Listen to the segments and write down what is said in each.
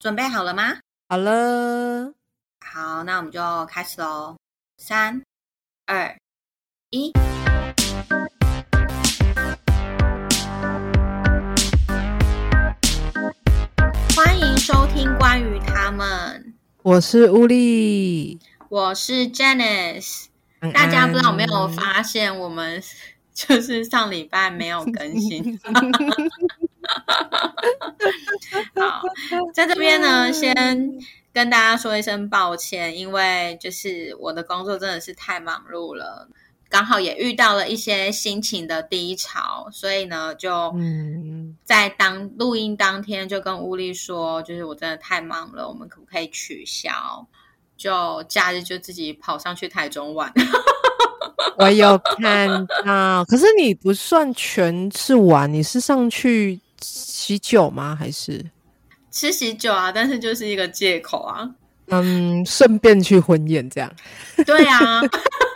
准备好了吗？好了，好，那我们就开始喽。三、二、一，欢迎收听关于他们。我是乌力，我是 Janice。安大家不知道有没有安发现，我们 就是上礼拜没有更新。好，在这边呢，先跟大家说一声抱歉，因为就是我的工作真的是太忙碌了，刚好也遇到了一些心情的低潮，所以呢，就嗯，在当录音当天就跟乌力说，就是我真的太忙了，我们可不可以取消？就假日就自己跑上去台中玩。我有看到，可是你不算全是玩，你是上去喜酒吗？还是吃喜酒啊，但是就是一个借口啊。嗯，顺便去婚宴这样？对啊，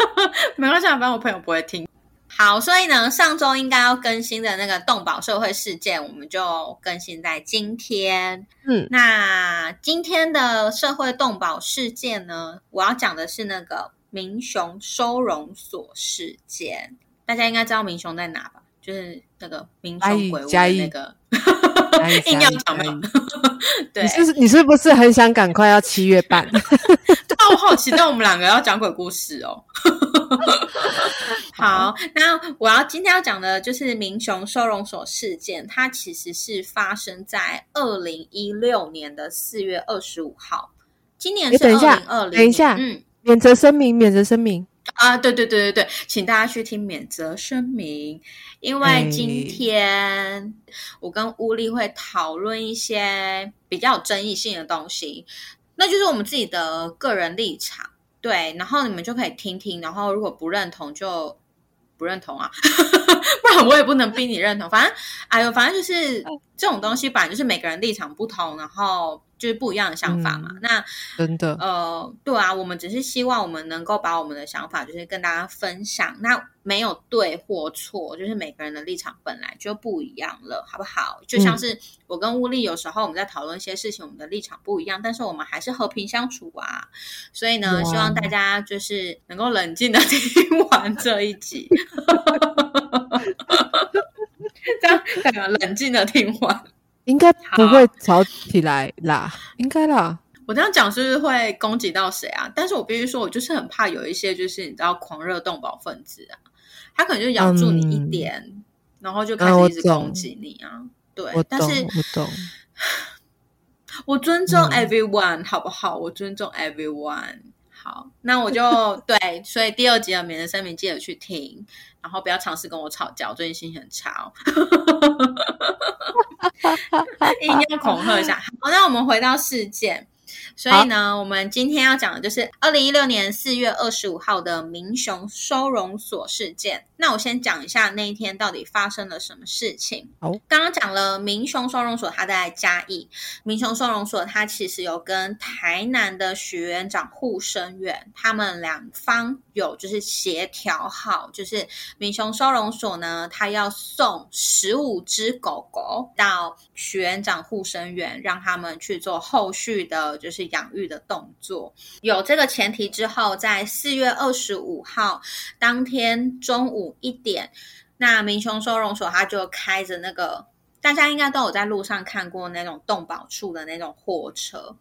没关系，啊，反正我朋友不会听。好，所以呢，上周应该要更新的那个动保社会事件，我们就更新在今天。嗯，那今天的社会动保事件呢，我要讲的是那个民雄收容所事件。大家应该知道民雄在哪吧？就是那个民雄鬼屋那个硬要讲嘛嘉义。对你，是你是不是很想赶快要七月半？对啊，我好期待我们两个要讲鬼故事哦。好，那我要今天要讲的就是民雄收容所事件，它其实是发生在二零一六年的四月二十五号。今年是二诶等一下零二零，等一下嗯免责声明，免责声明。啊，对对对对对，请大家去听免责声明，因为今哎天我跟乌力会讨论一些比较有争议性的东西，那就是我们自己的个人立场，对，然后你们就可以听听，然后如果不认同就不认同啊，不然我也不能逼你认同，反正哎呦，反正就是这种东西，反正就是每个人立场不同，然后就是不一样的想法嘛，嗯那。真的，呃，对啊，我们只是希望我们能够把我们的想法，就是跟大家分享。那没有对或错，就是每个人的立场本来就不一样了，好不好？就像是我跟乌力有时候我们在讨论一些事情，我们的立场不一样，但是我们还是和平相处啊。所以呢，希望大家就是能够冷静的 听完这一集，这样冷静的听完。应该不会吵起来啦，应该啦。我这样讲是不是会攻击到谁啊？但是我必须说，我就是很怕有一些就是你知道狂热动保分子啊，他可能就咬住你一嗯点，然后就开始一直攻击你啊。对但是我懂。我尊重嗯 everyone，、好不好？我尊重 everyone。好，那我就 对，所以第二集的免人声明记得去听，然后不要尝试跟我吵架，我最近心情很差、哦，一定要恐吓一下。好，那我们回到事件。所以呢，我们今天要讲的就是二零一六年四月二十五号的民雄收容所事件。那我先讲一下那一天到底发生了什么事情。好，刚刚讲了民雄收容所，它在嘉义。民雄收容所它其实有跟台南的许园长护生院，他们两方有就是协调好，就是民雄收容所呢，它要送十五只狗狗到许园长护生院，让他们去做后续的就是养育的动作。有这个前提之后，在四月二十五号当天中午一点，那民雄收容所他就开着那个。大家应该都有在路上看过那种动保处的那种货车，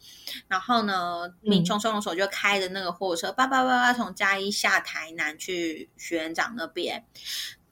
然后呢，民雄收容所就开着那个货车，叭叭叭叭从嘉义下台南去学园长那边。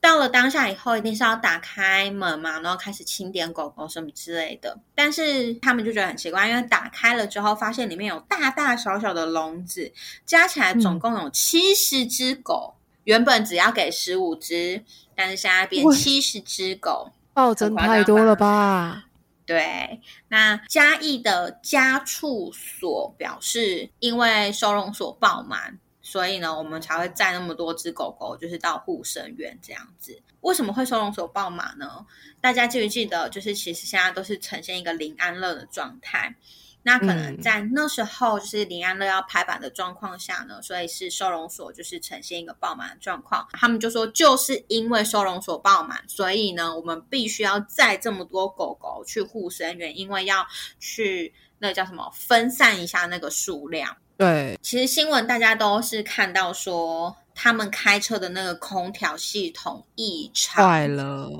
到了当下以后，一定是要打开门嘛，然后开始清点狗狗什么之类的。但是他们就觉得很奇怪，因为打开了之后，发现里面有大大小小的笼子，加起来总共有七十只狗。原本只要给十五只，但是现在变七十只狗。暴增太多了吧？对，那嘉义的家畜所表示，因为收容所爆满，所以呢，我们才会载那么多只狗狗，就是到护生院这样子。为什么会收容所爆满呢？大家记不记得？就是其实现在都是呈现一个零安乐的状态。那可能嗯在那时候，就是林安乐要拍板的状况下呢，所以是收容所就是呈现一个爆满的状况。他们就说，就是因为收容所爆满，所以呢，我们必须要载这么多狗狗去护生园，因为要去那个叫什么分散一下那个数量。对，其实新闻大家都是看到说，他们开车的那个空调系统异常坏了，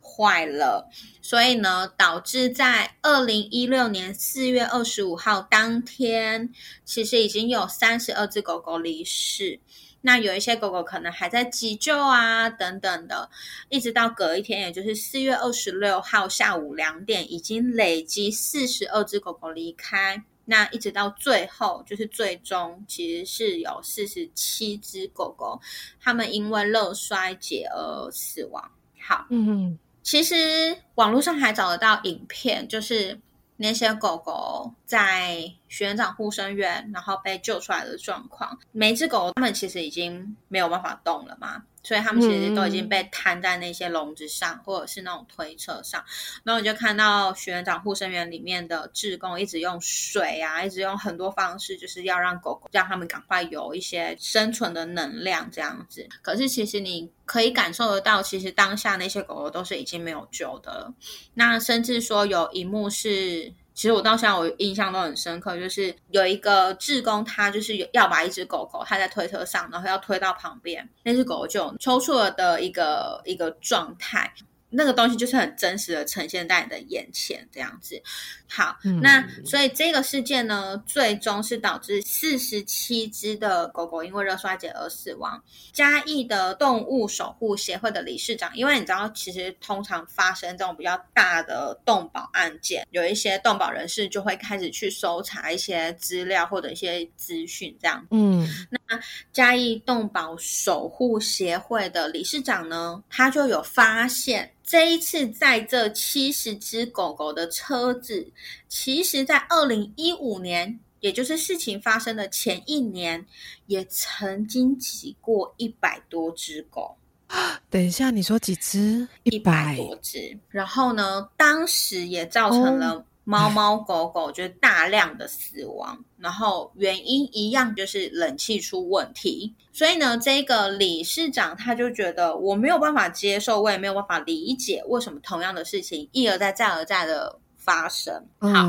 坏了，所以呢，导致在二零一六年四月二十五号当天，其实已经有三十二只狗狗离世。那有一些狗狗可能还在急救啊，等等的，一直到隔一天，也就是四月二十六号下午两点，已经累积四十二只狗狗离开。那一直到最后，就是最终其实是有四十七只狗狗，它们因为热衰竭而死亡。好，嗯，其实网络上还找得到影片，就是那些狗狗在学长护生院，然后被救出来的状况。每只狗狗它们其实已经没有办法动了嘛。所以他们其实都已经被摊在那些笼子上，或者是那种推车上。然后你就看到学员长护生员里面的志工一直用水啊，一直用很多方式，就是要让狗狗让他们赶快有一些生存的能量这样子。可是其实你可以感受得到，其实当下那些狗狗都是已经没有救的了。那甚至说有一幕是。其实我到现在我印象都很深刻，就是有一个志工，他就是要把一只狗狗，他在推车上，然后要推到旁边，那只狗狗就抽搐了的一个一个状态。那个东西就是很真实的呈现在你的眼前，这样子。好，那所以这个事件呢，最终是导致四十七只的狗狗因为热衰竭而死亡。嘉义的动物守护协会的理事长，因为你知道，其实通常发生这种比较大的动保案件，有一些动保人士就会开始去搜查一些资料或者一些资讯，这样。嗯，那嘉义动保守护协会的理事长呢，他就有发现。这一次在这七十只狗狗的车子，其实在二零一五年，也就是事情发生的前一年，也曾经挤过一百多只狗。等一下，你说几只？一百多只。然后呢，当时也造成了。猫猫狗狗就是大量的死亡，然后原因一样就是冷气出问题，所以呢，这个理事长他就觉得我没有办法接受，我也没有办法理解为什么同样的事情一而再再而再的发生。好，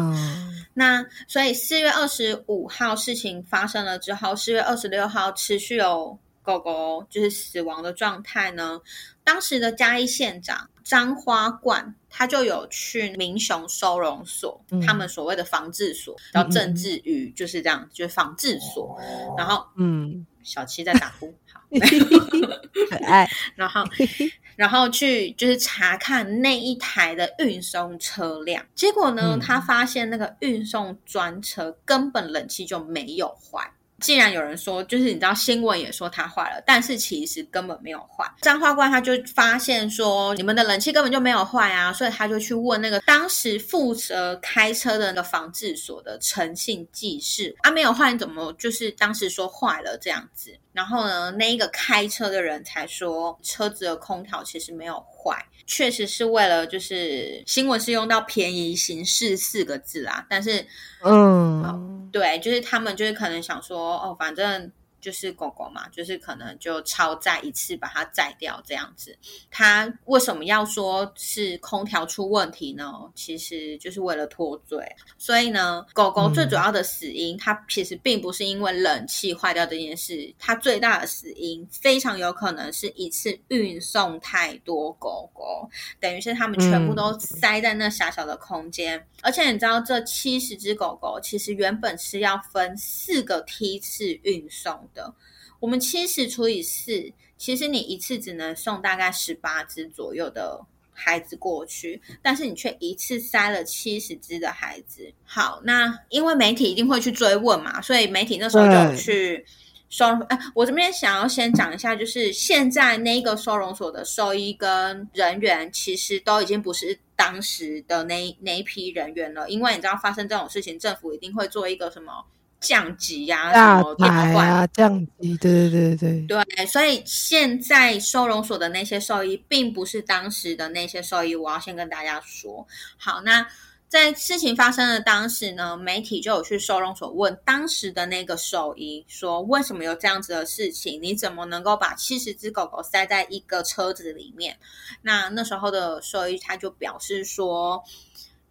那所以四月二十五号事情发生了之后，四月二十六号持续有狗狗就是死亡的状态呢，当时的嘉义县长张花冠。他就有去民雄收容所，他们所谓的防治所，叫政治语，就是这样，就是防治所。然后，嗯，小七在打呼，好 可爱。然后，然后去就是查看那一台的运送车辆，结果呢，他发现那个运送专车根本冷气就没有坏。既然有人说，就是你知道新闻也说它坏了，但是其实根本没有坏。张花冠他就发现说，你们的冷气根本就没有坏啊，所以他就去问那个当时负责开车的那个防治所的诚信技师，啊，没有坏，你怎么就是当时说坏了这样子？然后呢，那一个开车的人才说，车子的空调其实没有坏，确实是为了就是新闻是用到便宜行事四个字啊，但是嗯，对，就是他们就是可能想说，哦，反正。就是狗狗嘛，就是可能就超载一次把它载掉这样子。它为什么要说是空调出问题呢？其实就是为了脱罪。所以呢，狗狗最主要的死因，它其实并不是因为冷气坏掉这件事，它最大的死因非常有可能是一次运送太多狗狗，等于是他们全部都塞在那狭小的空间。而且你知道，这七十只狗狗其实原本是要分四个梯次运送。的，我们七十除以四，其实你一次只能送大概十八只左右的孩子过去，但是你却一次塞了七十只的孩子。好，那因为媒体一定会去追问嘛，所以媒体那时候就去收。哎，我这边想要先讲一下，就是现在那个收容所的兽医跟人员，其实都已经不是当时的那那一批人员了，因为你知道发生这种事情，政府一定会做一个什么。降级呀，什么调换？降级，对对对对对。所以现在收容所的那些兽医，并不是当时的那些兽医。我要先跟大家说，好，那在事情发生的当时呢，媒体就有去收容所问当时的那个兽医，说为什么有这样子的事情？你怎么能够把七十只狗狗塞在一个车子里面？那那时候的兽医他就表示说。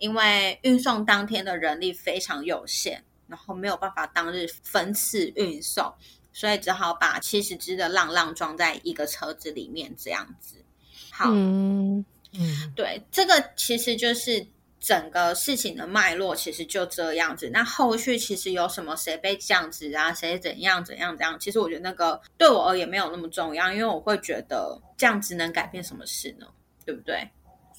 因为运送当天的人力非常有限，然后没有办法当日分次运送，所以只好把七十只的浪浪装在一个车子里面，这样子。好，嗯嗯，对，这个其实就是整个事情的脉络，其实就这样子。那后续其实有什么谁被降职啊，谁怎样怎样怎样，其实我觉得那个对我而言没有那么重要，因为我会觉得降职能改变什么事呢？对不对？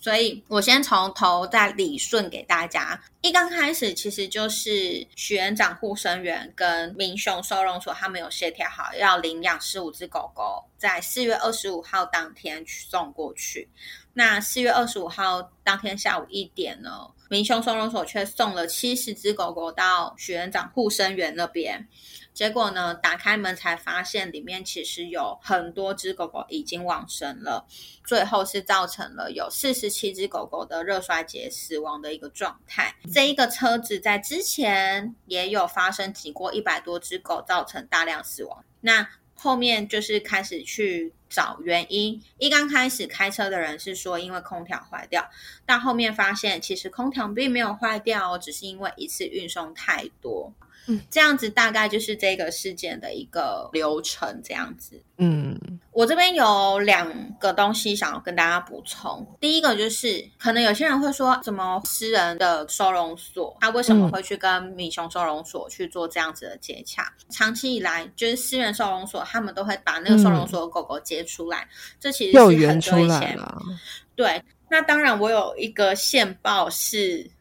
所以我先从头再理顺给大家。一刚开始，其实就是许园长护生员跟民雄收容所他们有协调好，要领养十五只狗狗，在四月二十五号当天送过去。那四月二十五号当天下午一点呢，民雄收容所却送了七十只狗狗到许园长护生员那边。结果呢，打开门才发现里面其实有很多只狗狗已经往生了，最后是造成了有四十七只狗狗的热衰竭死亡的一个状态。这一个车子在之前也有发生挤过一百多只狗，造成大量死亡。那后面就是开始去找原因。一刚开始开车的人是说因为空调坏掉，但后面发现其实空调并没有坏掉哦，只是因为一次运送太多。这样子大概就是这个事件的一个流程，这样子。嗯，我这边有两个东西想要跟大家补充。第一个就是，可能有些人会说，怎么私人的收容所，他为什么会去跟米熊收容所去做这样子的接洽？长期以来，就是私人收容所，他们都会把那个收容所的狗狗接出来，这其实是很久以前。对，那当然，我有一个线报是。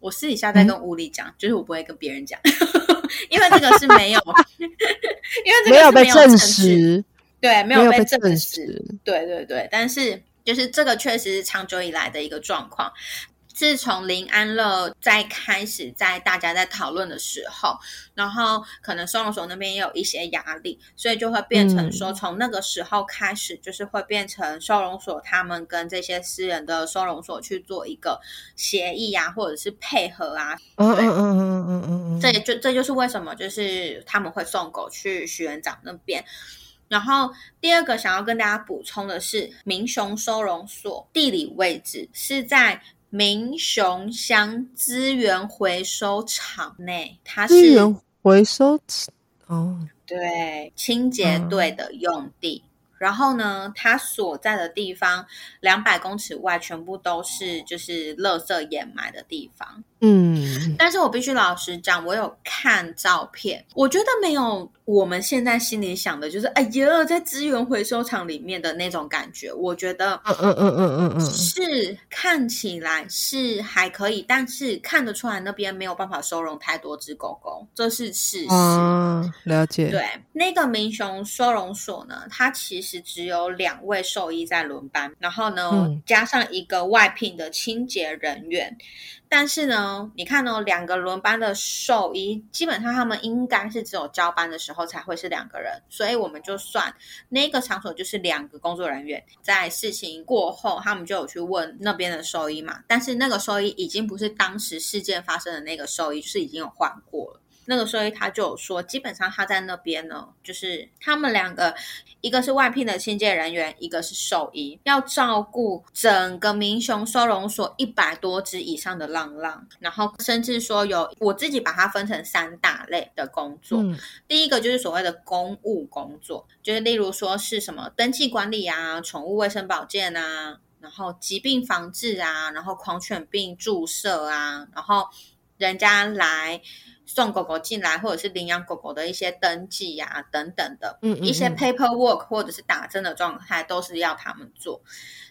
我私底下在跟吴里讲，就是我不会跟别人讲，因为这个是没有，因为这个没有被证实，对，没有被证实，对对对，但是就是这个确实是长久以来的一个状况。自从林安乐在开始在大家在讨论的时候，然后可能收容所那边也有一些压力，所以就会变成说，从那个时候开始，就是会变成收容所他们跟这些私人的收容所去做一个协议啊，或者是配合啊。嗯嗯嗯嗯嗯嗯，这就这就是为什么就是他们会送狗去徐园长那边。然后第二个想要跟大家补充的是，民雄收容所地理位置是在。民雄乡资源回收厂内，它是资源回收哦，对，清洁队的用地。然后呢，它所在的地方两百公尺外全部都是就是垃圾掩埋的地方。嗯，但是我必须老实讲，我有看照片，我觉得没有我们现在心里想的，就是哎呀，在资源回收厂里面的那种感觉。我觉得，嗯嗯嗯嗯嗯嗯，是看起来是还可以，但是看得出来那边没有办法收容太多只狗狗，这是事实。了解。对，那个民雄收容所呢，它其实只有两位兽医在轮班，然后呢，加上一个外聘的清洁人员。但是呢，你看哦，两个轮班的兽医，基本上他们应该是只有交班的时候才会是两个人，所以我们就算那个场所就是两个工作人员。在事情过后，他们就有去问那边的兽医嘛，但是那个兽医已经不是当时事件发生的那个兽医，是已经有换过了。那个兽医他就有说，基本上他在那边呢，就是他们两个，一个是外聘的清洁人员，一个是兽医，要照顾整个民雄收容所一百多只以上的浪浪，然后甚至说有我自己把它分成三大类的工作。第一个就是所谓的公务工作，就是例如说是什么登记管理啊、宠物卫生保健啊，然后疾病防治啊，然后狂犬病注射啊，然后人家来。送狗狗进来，或者是领养狗狗的一些登记呀，等等的，嗯，一些 paperwork 或者是打针的状态，都是要他们做。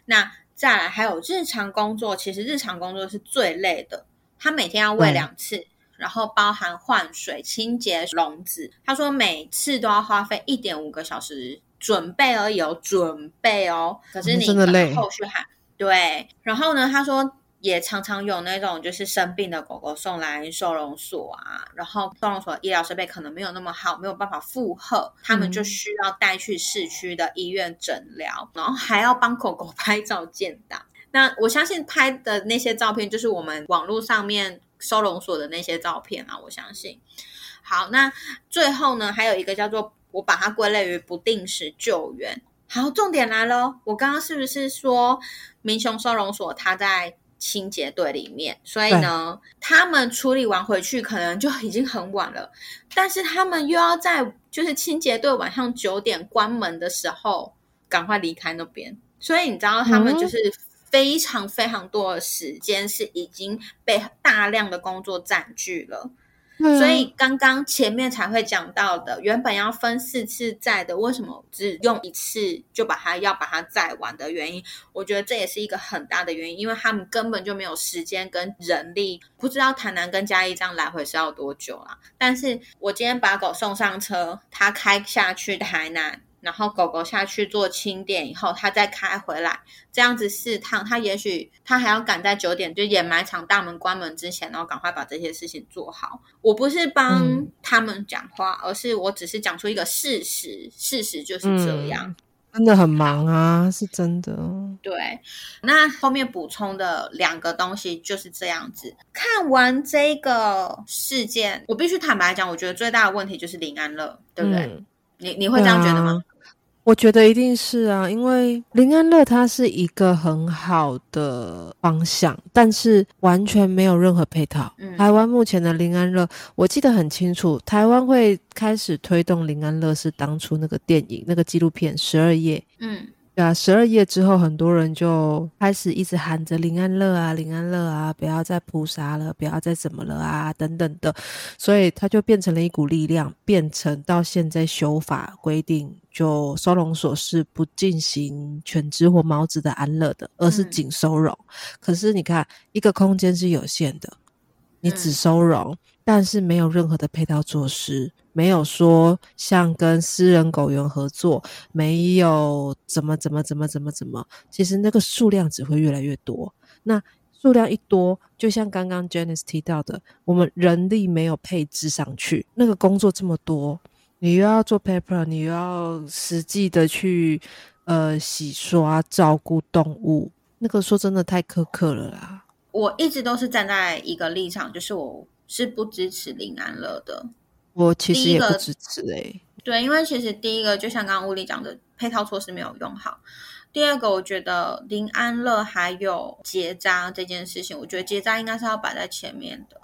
那再来还有日常工作，其实日常工作是最累的。他每天要喂两次，然后包含换水、清洁笼子。他说每次都要花费一点五个小时准备而已，哦，准备哦。可是你可能后续还对。然后呢，他说。也常常有那种就是生病的狗狗送来收容所啊，然后收容所医疗设备可能没有那么好，没有办法负荷，他们就需要带去市区的医院诊疗，然后还要帮狗狗 拍照建档。那我相信拍的那些照片就是我们网络上面收容所的那些照片啊，我相信。好，那最后呢，还有一个叫做我把它归类于不定时救援。好，重点来了，我刚刚是不是说明雄收容所它在？清洁队里面，所以呢，他们处理完回去可能就已经很晚了，但是他们又要在就是清洁队晚上九点关门的时候赶快离开那边，所以你知道他们就是非常非常多的时间是已经被大量的工作占据了。所以刚刚前面才会讲到的，原本要分四次载的，为什么只用一次就把它要把它载完的原因？我觉得这也是一个很大的原因，因为他们根本就没有时间跟人力，不知道台南跟嘉义这样来回是要多久啦。但是我今天把狗送上车，它开下去台南。然后狗狗下去做清点以后，它再开回来，这样子四趟，它也许它还要赶在九点就掩埋场大门关门之前，然后赶快把这些事情做好。我不是帮他们讲话，而是我只是讲出一个事实，事实就是这样，真的很忙啊，是真的。对，那后面补充的两个东西就是这样子。看完这个事件，我必须坦白讲，我觉得最大的问题就是林安乐，对不对？你你会这样觉得吗？我觉得一定是啊，因为林安乐它是一个很好的方向，但是完全没有任何配套。台湾目前的林安乐，我记得很清楚，台湾会开始推动林安乐是当初那个电影那个纪录片《十二夜》。嗯。对啊，十二夜之后，很多人就开始一直喊着林安乐啊，林安乐啊，不要再扑杀了，不要再怎么了啊，等等的，所以它就变成了一股力量，变成到现在修法规定，就收容所是不进行犬只或猫只的安乐的，而是仅收容。可是你看，一个空间是有限的，你只收容，但是没有任何的配套措施。没有说像跟私人狗园合作，没有怎么怎么怎么怎么怎么，其实那个数量只会越来越多。那数量一多，就像刚刚 Janice 提到的，我们人力没有配置上去，那个工作这么多，你又要做 paper，你又要实际的去呃洗刷照顾动物，那个说真的太苛刻了啦。我一直都是站在一个立场，就是我是不支持林安乐的。我其实也不支持哎，对，因为其实第一个就像刚刚物理讲的，配套措施没有用好。第二个，我觉得林安乐还有结扎这件事情，我觉得结扎应该是要摆在前面的，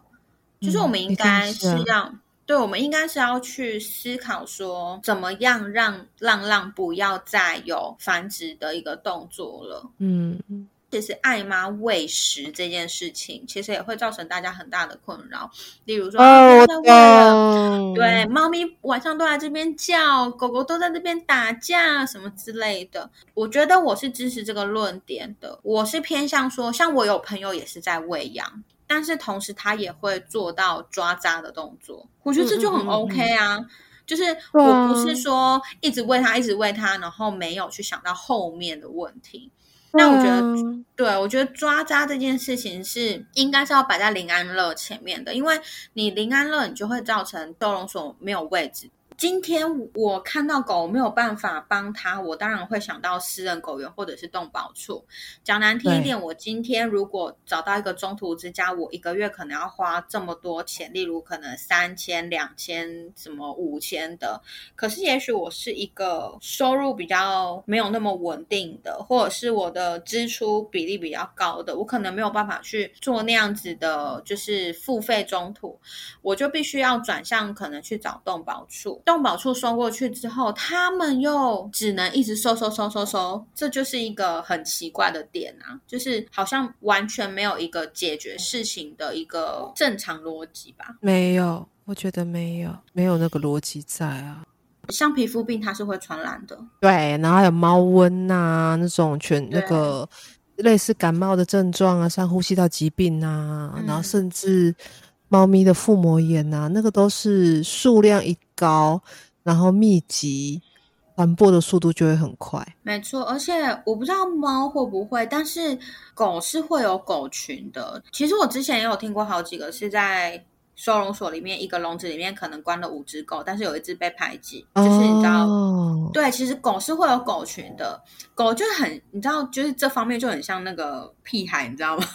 就是我们应该是让，对，我们应该是要去思考说，怎么样让浪浪不要再有繁殖的一个动作了。嗯。其实爱妈喂食这件事情，其实也会造成大家很大的困扰。例如说，哦，对，猫咪晚上都在这边叫，狗狗都在这边打架，什么之类的。我觉得我是支持这个论点的。我是偏向说，像我有朋友也是在喂养，但是同时他也会做到抓扎的动作。我觉得这就很 OK 啊。就是我不是说一直喂它，一直喂它，然后没有去想到后面的问题。那我觉得，对我觉得抓渣这件事情是应该是要摆在林安乐前面的，因为你林安乐，你就会造成收容所没有位置。今天我看到狗没有办法帮他，我当然会想到私人狗园或者是动保处。讲难听一点，我今天如果找到一个中途之家，我一个月可能要花这么多钱，例如可能三千、两千、什么五千的。可是也许我是一个收入比较没有那么稳定的，或者是我的支出比例比较高的，我可能没有办法去做那样子的，就是付费中途，我就必须要转向可能去找动保处。动保处收过去之后，他们又只能一直收收收收收，这就是一个很奇怪的点啊，就是好像完全没有一个解决事情的一个正常逻辑吧？没有，我觉得没有，没有那个逻辑在啊。像皮肤病，它是会传染的，对，然后还有猫瘟呐，那种全那个类似感冒的症状啊，像呼吸道疾病啊，然后甚至。猫咪的腹膜炎呐，那个都是数量一高，然后密集，传播的速度就会很快。没错，而且我不知道猫会不会，但是狗是会有狗群的。其实我之前也有听过好几个是在。收容所里面一个笼子里面可能关了五只狗，但是有一只被排挤，就是你知道，对，其实狗是会有狗群的，狗就很，你知道，就是这方面就很像那个屁孩，你知道吗？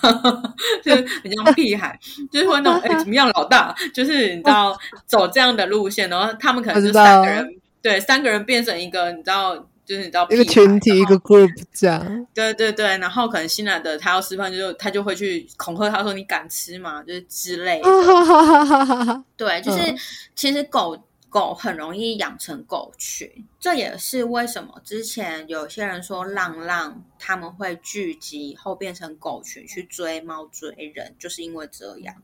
就是很像屁孩，就是会那种哎怎么样老大，就是你知道走这样的路线，然后他们可能是三个人，对，三个人变成一个，你知道。就是你知道一个群体一个 group 这样。对对对，然后可能新来的他要吃饭，就他就会去恐吓他说：“你敢吃吗？”就是之类的。对，就是其实狗。狗很容易养成狗群，这也是为什么之前有些人说浪浪他们会聚集后变成狗群去追猫追人，就是因为这样。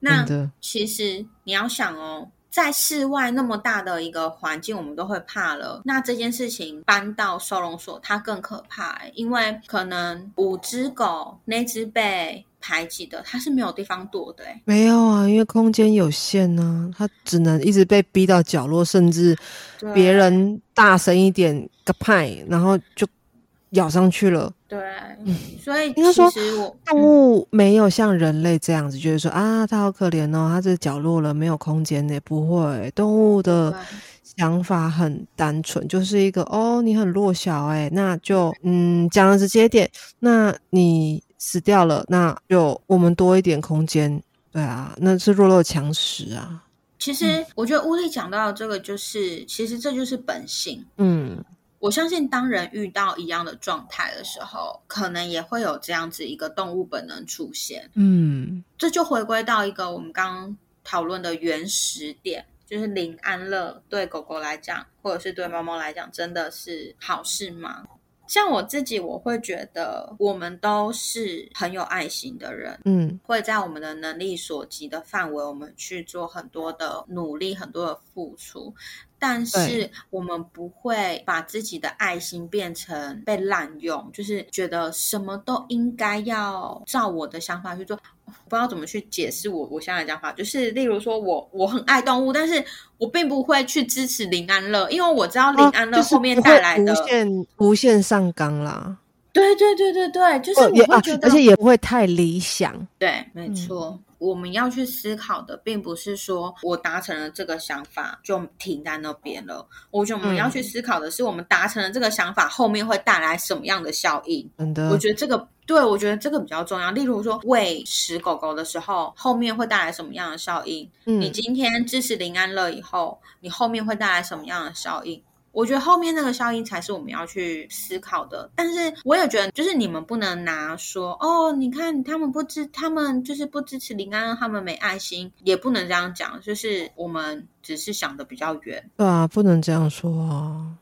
那其实你要想哦，在室外那么大的一个环境，我们都会怕了。那这件事情搬到收容所，它更可怕，因为可能五只狗那只被。排挤的，它是没有地方躲的，哎，没有啊，因为空间有限呢，它只能一直被逼到角落，甚至别人大声一点个派，然后就咬上去了。对，所以应该说，动物没有像人类这样子，觉得说啊，它好可怜哦，它这角落了，没有空间呢，不会，动物的想法很单纯，就是一个哦，你很弱小，哎，那就嗯，讲的直接点，那你。死掉了，那就我们多一点空间，对啊，那是弱肉强食啊。其实我觉得乌力讲到的这个，就是其实这就是本性。嗯，我相信当人遇到一样的状态的时候，可能也会有这样子一个动物本能出现。嗯，这就回归到一个我们刚刚讨论的原始点，就是林安乐对狗狗来讲，或者是对猫猫来讲，真的是好事吗？像我自己，我会觉得我们都是很有爱心的人，嗯，会在我们的能力所及的范围，我们去做很多的努力，很多的付出。但是我们不会把自己的爱心变成被滥用，就是觉得什么都应该要照我的想法去做。不知道怎么去解释我我现在的讲法，就是例如说我我很爱动物，但是我并不会去支持林安乐，因为我知道林安乐后面带来的无限无限上纲啦。对对对对对，就是我会觉得，而且也不会太理想。对，没错。我们要去思考的，并不是说我达成了这个想法就停在那边了。我觉得我们要去思考的是，我们达成了这个想法后面会带来什么样的效应。真的，我觉得这个对我觉得这个比较重要。例如说喂食狗狗的时候，后面会带来什么样的效应？你今天支持林安乐以后，你后面会带来什么样的效应？我觉得后面那个效应才是我们要去思考的，但是我也觉得，就是你们不能拿说哦，你看他们不支，他们就是不支持林安，他们没爱心，也不能这样讲，就是我们只是想的比较远。对啊，不能这样说啊。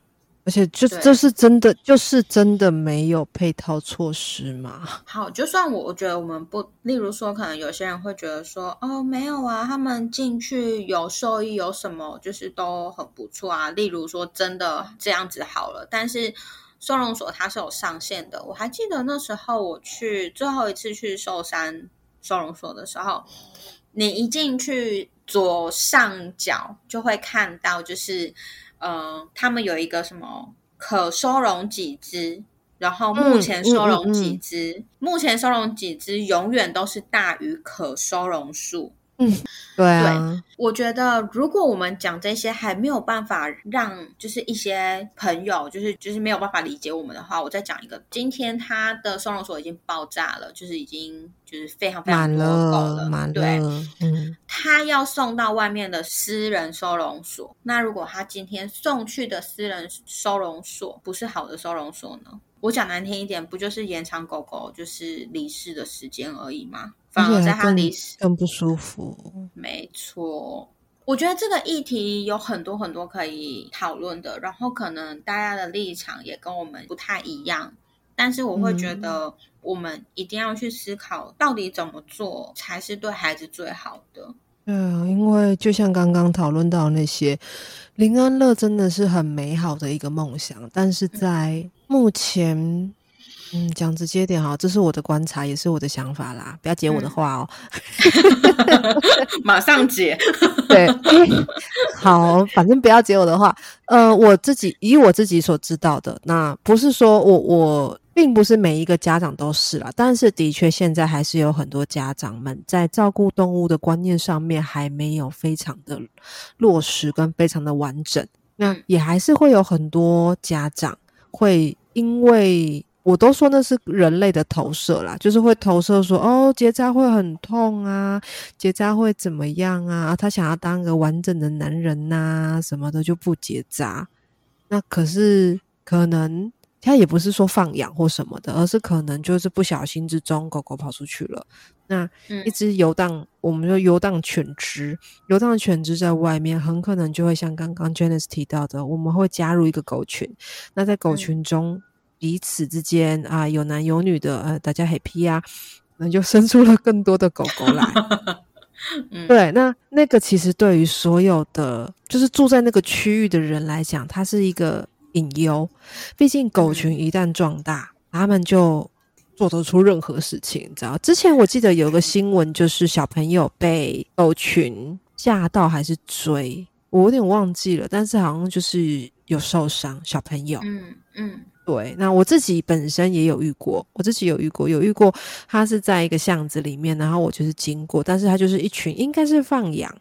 而且，就这是真的，就是真的没有配套措施吗？好，就算我我觉得我们不，例如说，可能有些人会觉得说，哦，没有啊，他们进去有受益，有什么就是都很不错啊。例如说，真的这样子好了，但是收容所它是有上限的。我还记得那时候我去最后一次去寿山收容所的时候，你一进去左上角就会看到，就是。呃，他们有一个什么可收容几只，然后目前收容几只，目前收容几只永远都是大于可收容数。嗯，对啊，我觉得如果我们讲这些还没有办法让就是一些朋友就是就是没有办法理解我们的话，我再讲一个，今天他的收容所已经爆炸了，就是已经就是非常非常满了，满了，对，嗯，他要送到外面的私人收容所，那如果他今天送去的私人收容所不是好的收容所呢？我讲难听一点，不就是延长狗狗就是离世的时间而已吗？反而在他离世更不舒服。没错，我觉得这个议题有很多很多可以讨论的，然后可能大家的立场也跟我们不太一样，但是我会觉得我们一定要去思考，到底怎么做才是对孩子最好的。对啊，因为就像刚刚讨论到那些，林安乐真的是很美好的一个梦想，但是在目前。嗯，讲直接点哈，这是我的观察，也是我的想法啦，不要解我的话哦。马上解，对，好，反正不要解我的话。呃，我自己以我自己所知道的，那不是说我我并不是每一个家长都是啦，但是的确现在还是有很多家长们在照顾动物的观念上面还没有非常的落实跟非常的完整。那也还是会有很多家长会因为。我都说那是人类的投射啦，就是会投射说哦，结扎会很痛啊，结扎会怎么样啊？他想要当个完整的男人呐，什么的就不结扎。那可是可能他也不是说放养或什么的，而是可能就是不小心之中狗狗跑出去了。那一只游荡，我们说游荡犬只，游荡犬只在外面，很可能就会像刚刚 Janice 提到的，我们会加入一个狗群。那在狗群中，彼此之间啊，有男有女的，呃，大家 happy 啊，那就生出了更多的狗狗来。对，那那个其实对于所有的就是住在那个区域的人来讲，它是一个隐忧。毕竟狗群一旦壮大，他们就。做得出任何事情，你知道？之前我记得有个新闻，就是小朋友被狗群吓到还是追，我有点忘记了，但是好像就是有受伤小朋友。嗯嗯，对。那我自己本身也有遇过，我自己有遇过，有遇过。他是在一个巷子里面，然后我就是经过，但是他就是一群，应该是放羊，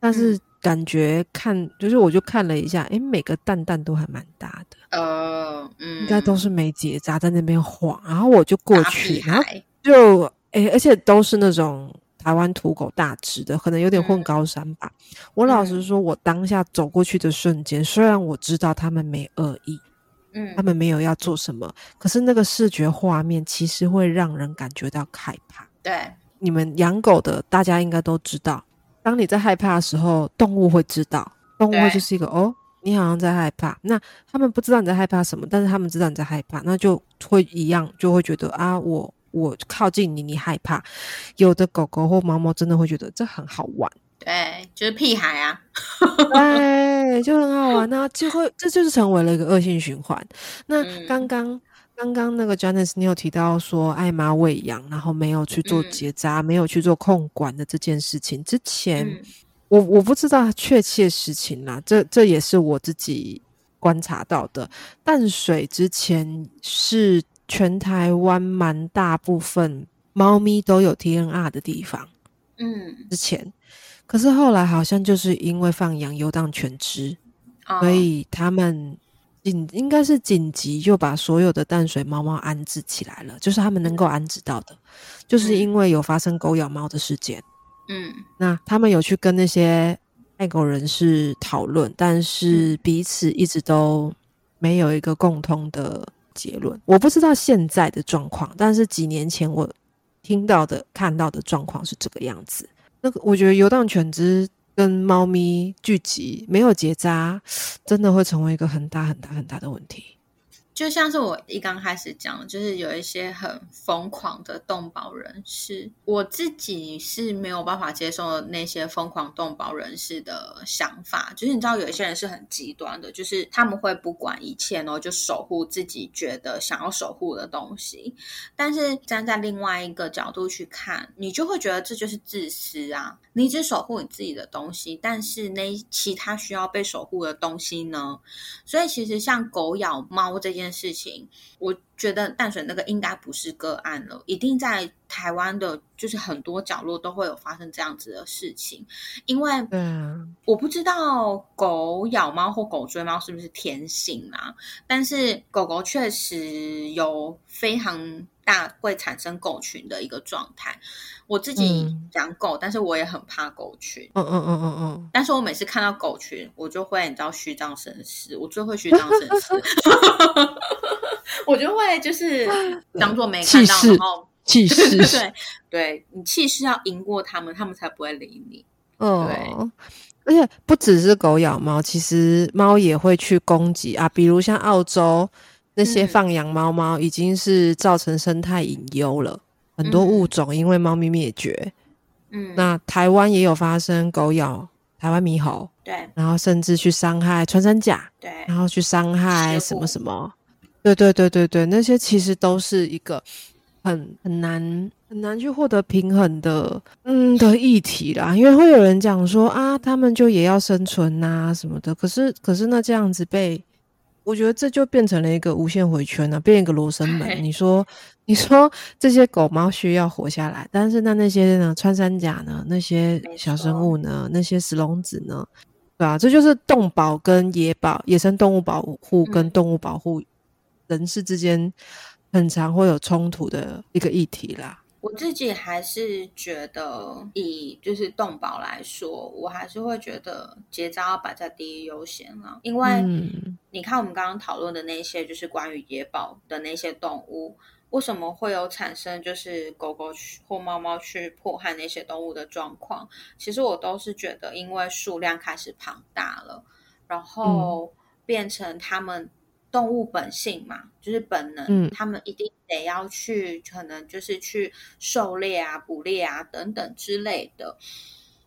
但是。感觉看就是，我就看了一下，哎，每个蛋蛋都还蛮大的，呃，嗯，应该都是没结扎在那边晃，然后我就过去，然后就，哎，而且都是那种台湾土狗大只的，可能有点混高山吧。我老实说，我当下走过去的瞬间，虽然我知道他们没恶意，嗯，他们没有要做什么，可是那个视觉画面其实会让人感觉到害怕。对，你们养狗的，大家应该都知道。当你在害怕的时候，动物会知道，动物会就是一个哦，你好像在害怕。那他们不知道你在害怕什么，但是他们知道你在害怕，那就会一样，就会觉得啊，我我靠近你，你害怕。有的狗狗或猫猫真的会觉得这很好玩，对，就是屁孩啊，对，就很好玩，那就会这就是成为了一个恶性循环。那刚刚。刚刚那个 Janice，你有提到说艾妈喂养，然后没有去做结扎，没有去做控管的这件事情。之前我我不知道确切实情啦，这这也是我自己观察到的。淡水之前是全台湾蛮大部分猫咪都有 TNR 的地方，嗯，之前，可是后来好像就是因为放羊游荡犬只，所以他们。紧应该是紧急就把所有的淡水猫猫安置起来了，就是他们能够安置到的，就是因为有发生狗咬猫的事件。嗯，那他们有去跟那些爱狗人士讨论，但是彼此一直都没有一个共通的结论。我不知道现在的状况，但是几年前我听到的、看到的状况是这个样子。那个我觉得游荡犬只。跟猫咪聚集没有结扎，真的会成为一个很大很大很大的问题。就像是我一刚开始讲，就是有一些很疯狂的动保人士，我自己是没有办法接受那些疯狂动保人士的想法。就是你知道，有一些人是很极端的，就是他们会不管一切，然后就守护自己觉得想要守护的东西。但是站在另外一个角度去看，你就会觉得这就是自私啊！你只守护你自己的东西，但是那其他需要被守护的东西呢？所以其实像狗咬猫这件。件事情，我觉得淡水那个应该不是个案了，一定在台湾的，就是很多角落都会有发生这样子的事情。因为，嗯，我不知道狗咬猫或狗追猫是不是天性啊，但是狗狗确实有非常大会产生狗群的一个状态。我自己养狗，但是我也很怕狗群。嗯嗯嗯嗯嗯。但是我每次看到狗群，我就会你知道虚张声势，我最会虚张声势。我就会就是 当做没看到，然后气势，对对，你气势要赢过他们，他们才不会理你。嗯，对。而且不只是狗咬猫，其实猫也会去攻击啊，比如像澳洲那些放养猫猫，已经是造成生态隐忧了。很多物种因为猫咪灭绝，嗯，那台湾也有发生狗咬台湾猕猴，对，然后甚至去伤害穿山甲，对，然后去伤害什么什么，对对对对对，那些其实都是一个很很难很难去获得平衡的，嗯的议题啦。因为会有人讲说啊，他们就也要生存呐什么的，可是可是那这样子被。我觉得这就变成了一个无限回圈了，变一个罗生门。你说，你说这些狗猫需要活下来，但是那那些呢？穿山甲呢？那些小生物呢？那些石龙子呢？对啊，这就是动保跟野保、野生动物保护跟动物保护人士之间很常会有冲突的一个议题啦。我自己还是觉得，以就是动保来说，我还是会觉得结扎要摆在第一优先了，因为你看我们刚刚讨论的那些，就是关于野保的那些动物，为什么会有产生就是狗狗去或猫猫去迫害那些动物的状况？其实我都是觉得，因为数量开始庞大了，然后变成他们。动物本性嘛，就是本能，嗯，他们一定得要去，可能就是去狩猎啊、捕猎啊等等之类的。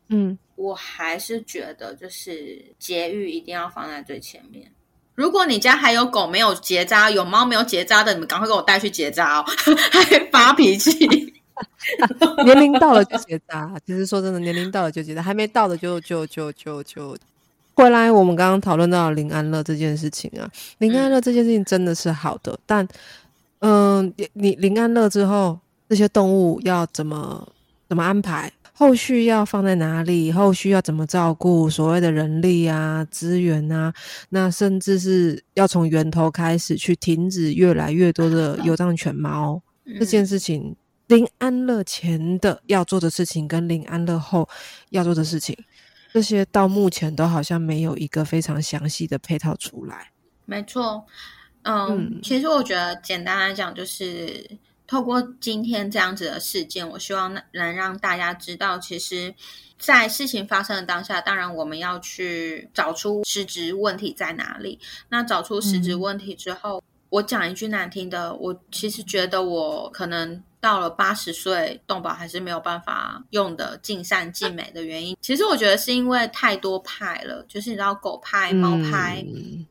嗯，我还是觉得，就是节育一定要放在最前面。如果你家还有狗没有结扎，有猫没有结扎的，你们赶快给我带去结扎哦！还发脾气，年龄到了就结扎。其实说真的，年龄到了就结扎，还没到的就就就就就。回来，我们刚刚讨论到林安乐这件事情啊，林安乐这件事情真的是好的，但，嗯，你林安乐之后，这些动物要怎么怎么安排？后续要放在哪里？后续要怎么照顾？所谓的人力啊、资源啊，那甚至是要从源头开始去停止越来越多的有障犬猫这件事情。林安乐前的要做的事情，跟林安乐后要做的事情。这些到目前都好像没有一个非常详细的配套出来。没错，嗯，其实我觉得简单来讲，就是透过今天这样子的事件，我希望能让大家知道，其实，在事情发生的当下，当然我们要去找出实质问题在哪里。那找出实质问题之后，我讲一句难听的，我其实觉得我可能。到了八十岁，动保还是没有办法用的尽善尽美的原因，其实我觉得是因为太多派了，就是你知道狗派、猫派，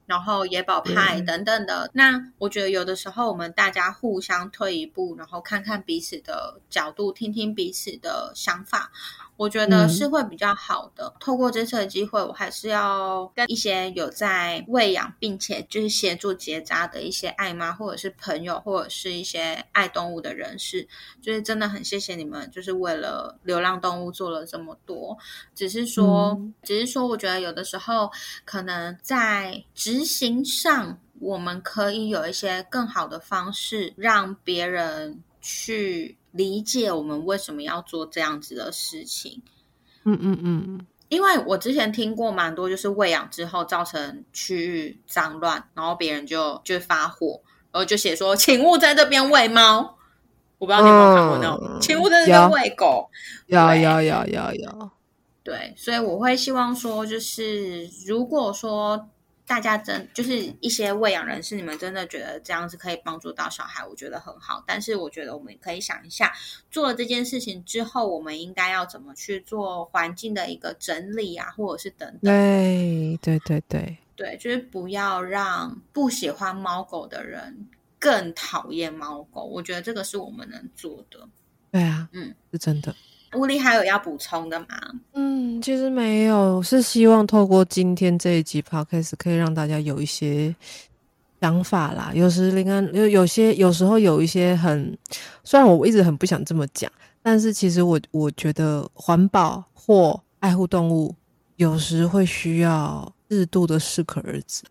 然后野保派等等的。那我觉得有的时候我们大家互相退一步，然后看看彼此的角度，听听彼此的想法。我觉得是会比较好的。透过这次的机会，我还是要跟一些有在喂养并且就是协助结扎的一些爱妈，或者是朋友，或者是一些爱动物的人士，就是真的很谢谢你们，就是为了流浪动物做了这么多。只是说，只是说，我觉得有的时候可能在执行上，我们可以有一些更好的方式，让别人去。理解我们为什么要做这样子的事情，嗯嗯嗯，因为我之前听过蛮多，就是喂养之后造成区域脏乱，然后别人就就发火，然后就写说，请勿在这边喂猫。我不知道你有没有看过那种，请勿在这边喂狗。有有有有有，对，所以我会希望说，就是如果说。大家真就是一些喂养人士，你们真的觉得这样子可以帮助到小孩，我觉得很好。但是我觉得我们可以想一下，做了这件事情之后，我们应该要怎么去做环境的一个整理啊，或者是等等。对对对对对，就是不要让不喜欢猫狗的人更讨厌猫狗。我觉得这个是我们能做的。对啊，嗯，是真的。物力还有要补充的吗？嗯，其实没有，是希望透过今天这一集 podcast 可以让大家有一些想法啦。有时林安有有些有时候有一些很，虽然我一直很不想这么讲，但是其实我我觉得环保或爱护动物，有时会需要适度的适可而止。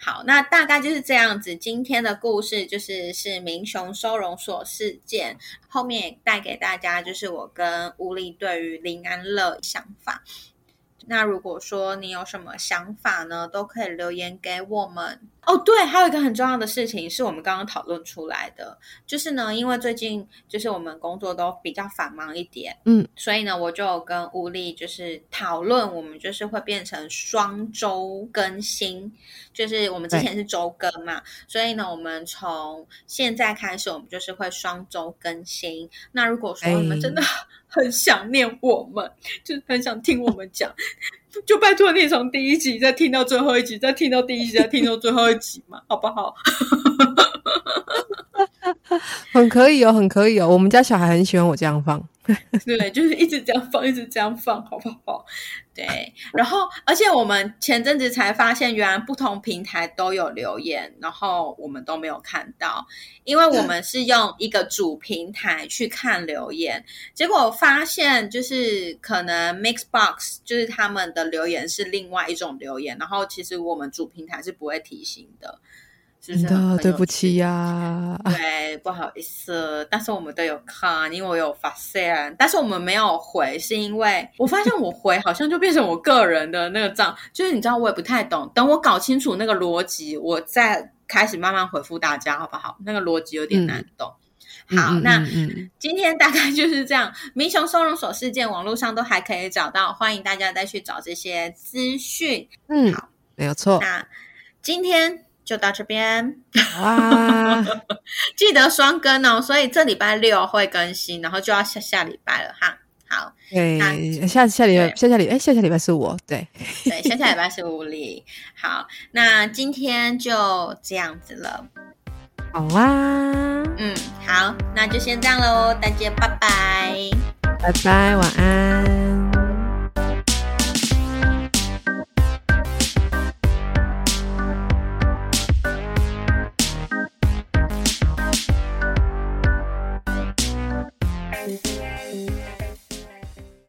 好，那大概就是这样子。今天的故事就是是明雄收容所事件，后面也带给大家就是我跟吴力对于林安乐想法。那如果说你有什么想法呢，都可以留言给我们哦。对，还有一个很重要的事情是我们刚刚讨论出来的，就是呢，因为最近就是我们工作都比较繁忙一点，嗯，所以呢，我就跟乌力就是讨论，我们就是会变成双周更新，就是我们之前是周更嘛，所以呢，我们从现在开始，我们就是会双周更新。那如果说你们真的。很想念我们，就很想听我们讲，就拜托你从第一集再听到最后一集，再听到第一集再听到最后一集嘛，好不好？很可以哦，很可以哦，我们家小孩很喜欢我这样放。对，就是一直这样放，一直这样放，好不好？对，然后而且我们前阵子才发现，原来不同平台都有留言，然后我们都没有看到，因为我们是用一个主平台去看留言，结果发现就是可能 Mixbox 就是他们的留言是另外一种留言，然后其实我们主平台是不会提醒的。是不是？对不起呀，对，不好意思，但是我们都有看，因为我有发现，但是我们没有回，是因为我发现我回好像就变成我个人的那个账，就是你知道我也不太懂，等我搞清楚那个逻辑，我再开始慢慢回复大家，好不好？那个逻辑有点难懂。好，那今天大概就是这样。民雄收容所事件，网络上都还可以找到，欢迎大家再去找这些资讯。嗯，好，没有错。那今天就到这边啊，记得双更哦。所以这礼拜六会更新，然后就要下下礼拜了哈。好，对，下下礼拜下下礼哎下下礼拜是我对 对下下礼拜是吴丽。好，那今天就这样子了。好啊，嗯，好，那就先这样喽，大家拜拜，拜拜，晚安。